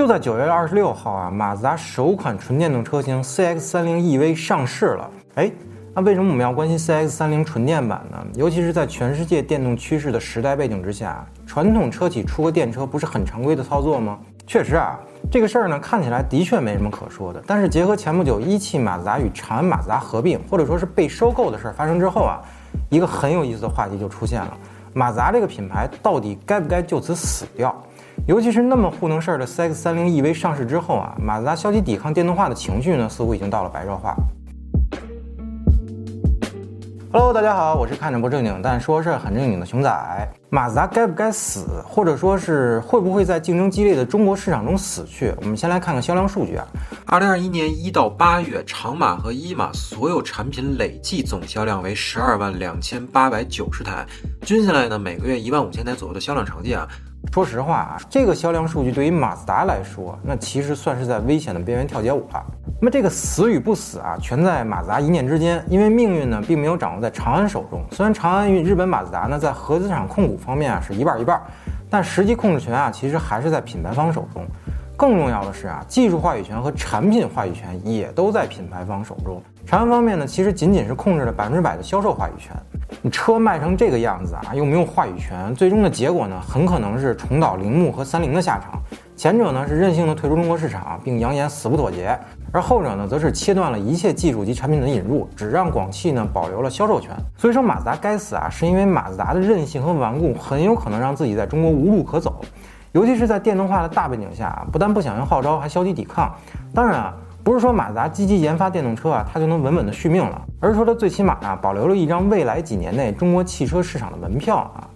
就在九月二十六号啊，马自达首款纯电动车型 CX-30 EV 上市了。哎，那为什么我们要关心 CX-30 纯电版呢？尤其是在全世界电动趋势的时代背景之下，传统车企出个电车不是很常规的操作吗？确实啊，这个事儿呢看起来的确没什么可说的。但是结合前不久一汽马自达与长安马自达合并，或者说是被收购的事儿发生之后啊，一个很有意思的话题就出现了：马自达这个品牌到底该不该就此死掉？尤其是那么糊弄事儿的 CX-30 EV 上市之后啊，马自达消极抵抗电动化的情绪呢，似乎已经到了白热化。Hello，大家好，我是看着不正经但说事儿很正经的熊仔。马自达该不该死，或者说是会不会在竞争激烈的中国市场中死去？我们先来看看销量数据啊。二零二一年一到八月，长马和一马所有产品累计总销量为十二万两千八百九十台，均下来呢，每个月一万五千台左右的销量成绩啊。说实话啊，这个销量数据对于马自达来说，那其实算是在危险的边缘跳街舞了。那么这个死与不死啊，全在马自达一念之间。因为命运呢，并没有掌握在长安手中。虽然长安与日本马自达呢，在合资厂控股方面啊是一半一半，但实际控制权啊，其实还是在品牌方手中。更重要的是啊，技术话语权和产品话语权也都在品牌方手中。长安方面呢，其实仅仅是控制了百分之百的销售话语权。你车卖成这个样子啊，又没有话语权，最终的结果呢，很可能是重蹈铃木和三菱的下场。前者呢是任性的退出中国市场，并扬言死不妥协；而后者呢，则是切断了一切技术及产品的引入，只让广汽呢保留了销售权。所以说马自达该死啊，是因为马自达的任性和顽固，很有可能让自己在中国无路可走。尤其是在电动化的大背景下，不但不响应号召，还消极抵抗。当然啊，不是说马自达积极研发电动车啊，它就能稳稳的续命了，而是说它最起码啊，保留了一张未来几年内中国汽车市场的门票啊。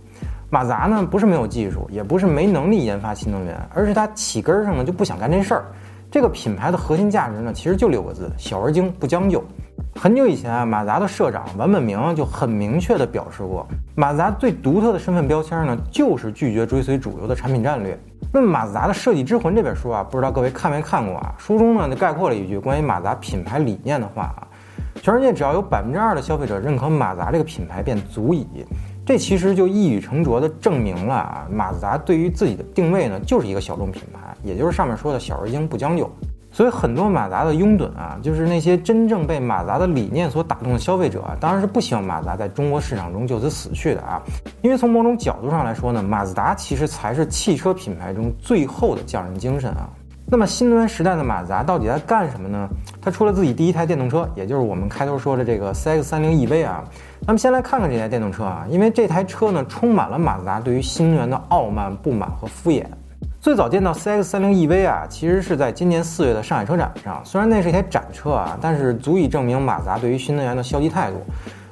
马自达呢，不是没有技术，也不是没能力研发新能源，而是它起根上呢就不想干这事儿。这个品牌的核心价值呢，其实就六个字：小而精，不将就。很久以前啊，马自达的社长王本明就很明确地表示过，马自达最独特的身份标签呢，就是拒绝追随主流的产品战略。那么马自达的设计之魂这本书啊，不知道各位看没看过啊？书中呢就概括了一句关于马自达品牌理念的话啊：全世界只要有百分之二的消费者认可马自达这个品牌，便足矣。这其实就一语成拙地证明了啊，马自达对于自己的定位呢，就是一个小众品牌，也就是上面说的小而精，不将就。所以很多马自达的拥趸啊，就是那些真正被马自达的理念所打动的消费者啊，当然是不希望马自达在中国市场中就此死去的啊。因为从某种角度上来说呢，马自达其实才是汽车品牌中最后的匠人精神啊。那么新能源时代的马自达到底在干什么呢？它出了自己第一台电动车，也就是我们开头说的这个 CX-30 EV 啊。那么先来看看这台电动车啊，因为这台车呢，充满了马自达对于新能源的傲慢、不满和敷衍。最早见到 CX-30 EV 啊，其实是在今年四月的上海车展上。虽然那是一台展车啊，但是足以证明马自达对于新能源的消极态度。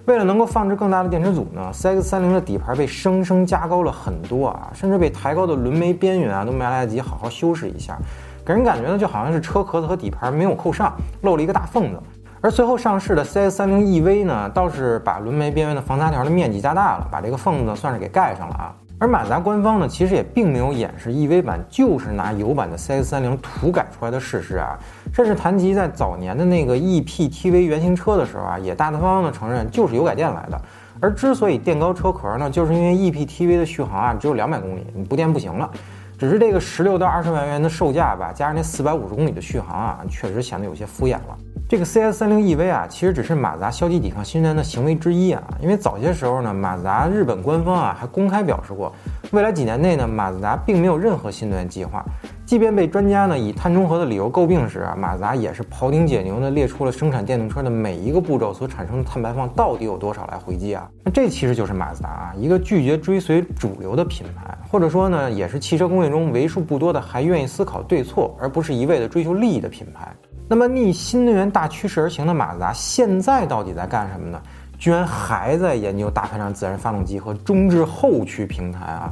为了能够放置更大的电池组呢，CX-30 的底盘被生生加高了很多啊，甚至被抬高的轮眉边缘啊都没来得及好好修饰一下，给人感觉呢就好像是车壳子和底盘没有扣上，漏了一个大缝子。而随后上市的 CX-30 EV 呢，倒是把轮眉边缘的防擦条的面积加大了，把这个缝子算是给盖上了啊。而马达官方呢，其实也并没有掩饰 EV 版就是拿油版的 CX-30 涂改出来的事实啊，甚至谈及在早年的那个 ePTV 原型车的时候啊，也大大方方的承认就是油改电来的。而之所以垫高车壳呢，就是因为 ePTV 的续航啊只有两百公里，你不垫不行了。只是这个十六到二十万元的售价吧，加上那四百五十公里的续航啊，确实显得有些敷衍了。这个 CX-30 EV 啊，其实只是马自达消极抵抗新能源的行为之一啊。因为早些时候呢，马自达日本官方啊还公开表示过，未来几年内呢，马自达并没有任何新能源计划。即便被专家呢以碳中和的理由诟病时啊，马自达也是庖丁解牛的列出了生产电动车的每一个步骤所产生的碳排放到底有多少来回击啊。那这其实就是马自达啊，一个拒绝追随主流的品牌，或者说呢，也是汽车工业中为数不多的还愿意思考对错，而不是一味的追求利益的品牌。那么逆新能源大趋势而行的马自达，现在到底在干什么呢？居然还在研究大排量自然发动机和中置后驱平台啊！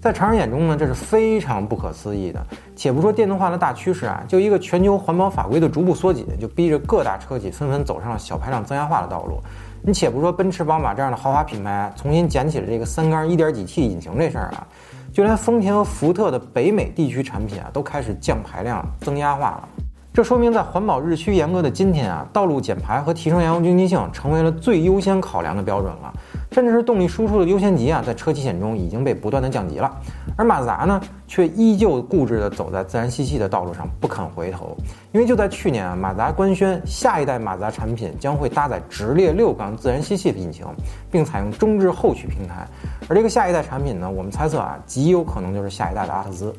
在常人眼中呢，这是非常不可思议的。且不说电动化的大趋势啊，就一个全球环保法规的逐步缩紧，就逼着各大车企纷纷走上了小排量增压化的道路。你且不说奔驰、宝马这样的豪华品牌重新捡起了这个三缸一点几 T 引擎这事儿啊，就连丰田和福特的北美地区产品啊，都开始降排量增压化了。这说明，在环保日趋严格的今天啊，道路减排和提升燃油经济性成为了最优先考量的标准了。甚至是动力输出的优先级啊，在车企险中已经被不断的降级了。而马自达呢，却依旧固执地走在自然吸气的道路上，不肯回头。因为就在去年啊，马自达官宣下一代马自达产品将会搭载直列六缸自然吸气的引擎，并采用中置后驱平台。而这个下一代产品呢，我们猜测啊，极有可能就是下一代的阿特兹。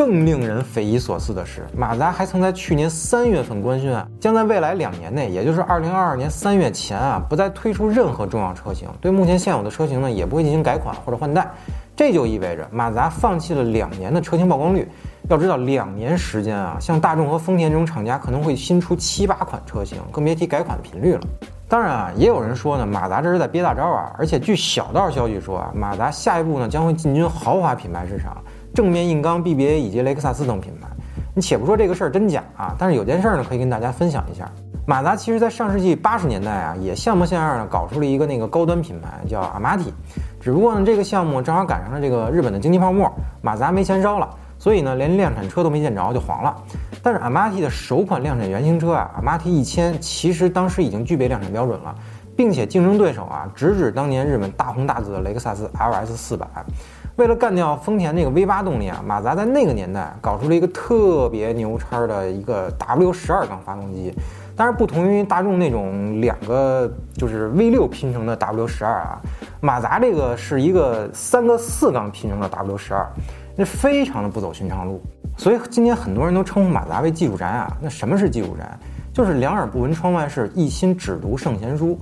更令人匪夷所思的是，马自达还曾在去年三月份官宣啊，将在未来两年内，也就是二零二二年三月前啊，不再推出任何重要车型，对目前现有的车型呢，也不会进行改款或者换代。这就意味着马自达放弃了两年的车型曝光率。要知道，两年时间啊，像大众和丰田这种厂家可能会新出七八款车型，更别提改款频率了。当然啊，也有人说呢，马达这是在憋大招啊。而且据小道消息说啊，马达下一步呢将会进军豪华品牌市场。正面硬刚 BBA 以及雷克萨斯等品牌，你且不说这个事儿真假啊，但是有件事儿呢可以跟大家分享一下。马自达其实在上世纪八十年代啊，也像模像样的搞出了一个那个高端品牌叫阿玛提，只不过呢这个项目正好赶上了这个日本的经济泡沫，马自达没钱烧了，所以呢连量产车都没见着就黄了。但是阿玛提的首款量产原型车啊，阿玛提一千，其实当时已经具备量产标准了，并且竞争对手啊直指当年日本大红大紫的雷克萨斯 LS 四百。为了干掉丰田那个 V 八动力啊，马自达在那个年代搞出了一个特别牛叉的一个 W 十二缸发动机。但是不同于大众那种两个就是 V 六拼成的 W 十二啊，马自达这个是一个三个四缸拼成的 W 十二，那非常的不走寻常路。所以今天很多人都称呼马自达为技术宅啊。那什么是技术宅？就是两耳不闻窗外事，一心只读圣贤书。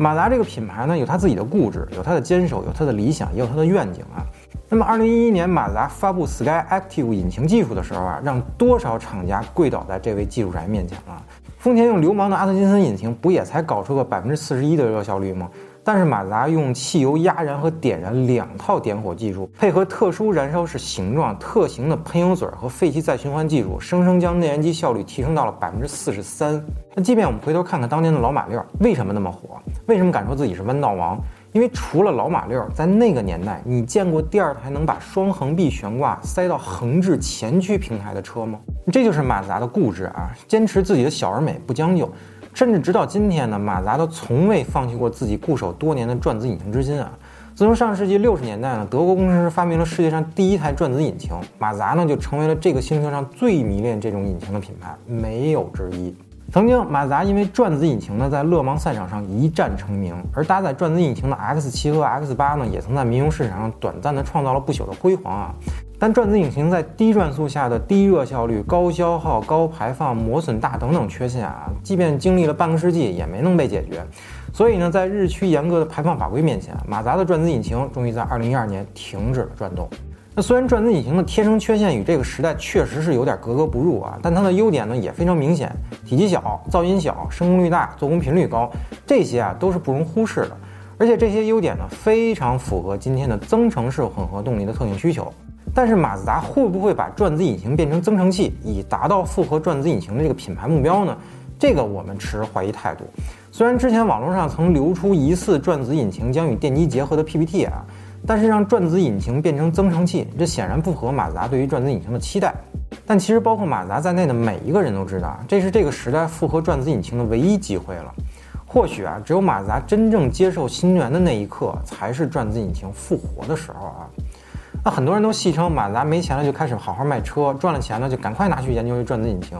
马达这个品牌呢，有它自己的固执，有它的坚守，有它的理想，也有它的愿景啊。那么，二零一一年马达发布 Sky Active 引擎技术的时候啊，让多少厂家跪倒在这位技术宅面前了？丰田用流氓的阿特金森引擎，不也才搞出个百分之四十一的热效率吗？但是马自达用汽油压燃和点燃两套点火技术，配合特殊燃烧式形状、特型的喷油嘴和废气再循环技术，生生将内燃机效率提升到了百分之四十三。那即便我们回头看看当年的老马六，为什么那么火？为什么敢说自己是弯道王？因为除了老马六，在那个年代，你见过第二台能把双横臂悬挂塞到横置前驱平台的车吗？这就是马自达的固执啊，坚持自己的小而美，不将就。甚至直到今天呢，马达都从未放弃过自己固守多年的转子引擎之心啊。自从上世纪六十年代呢，德国工程师发明了世界上第一台转子引擎，马达呢就成为了这个星球上最迷恋这种引擎的品牌，没有之一。曾经，马自达因为转子引擎呢，在勒芒赛场上一战成名，而搭载转子引擎的 X 七和 X 八呢，也曾在民用市场上短暂的创造了不朽的辉煌啊。但转子引擎在低转速下的低热效率、高消耗、高排放、磨损大等等缺陷啊，即便经历了半个世纪，也没能被解决。所以呢，在日趋严格的排放法规面前，马自达的转子引擎终于在2012年停止了转动。那虽然转子引擎的天生缺陷与这个时代确实是有点格格不入啊，但它的优点呢也非常明显：体积小、噪音小、升功率大、做工频率高，这些啊都是不容忽视的。而且这些优点呢非常符合今天的增程式混合动力的特性需求。但是马自达会不会把转子引擎变成增程器，以达到复合转子引擎的这个品牌目标呢？这个我们持怀疑态度。虽然之前网络上曾流出疑似转子引擎将与电机结合的 PPT 啊。但是让转子引擎变成增程器，这显然不合马自达对于转子引擎的期待。但其实包括马自达在内的每一个人都知道，这是这个时代复合转子引擎的唯一机会了。或许啊，只有马自达真正接受新能源的那一刻，才是转子引擎复活的时候啊。那很多人都戏称马自达没钱了就开始好好卖车，赚了钱呢就赶快拿去研究转子引擎。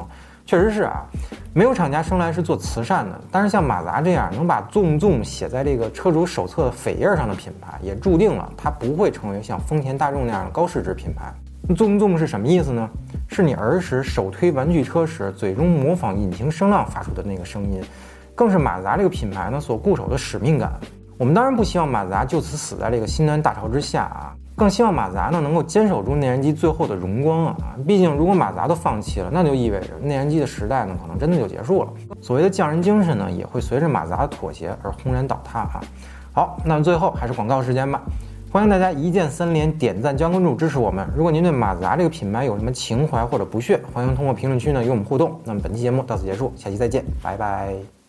确实是啊，没有厂家生来是做慈善的。但是像马自达这样能把纵纵写在这个车主手册的扉页上的品牌，也注定了它不会成为像丰田、大众那样的高市值品牌。纵纵是什么意思呢？是你儿时手推玩具车时，嘴中模仿引擎声浪发出的那个声音，更是马自达这个品牌呢所固守的使命感。我们当然不希望马自达就此死在这个新能源大潮之下啊。更希望马自达呢能够坚守住内燃机最后的荣光啊！毕竟如果马自达都放弃了，那就意味着内燃机的时代呢可能真的就结束了。所谓的匠人精神呢也会随着马自达的妥协而轰然倒塌啊！好，那么最后还是广告时间吧，欢迎大家一键三连、点赞、加关注支持我们。如果您对马自达这个品牌有什么情怀或者不屑，欢迎通过评论区呢与我们互动。那么本期节目到此结束，下期再见，拜拜。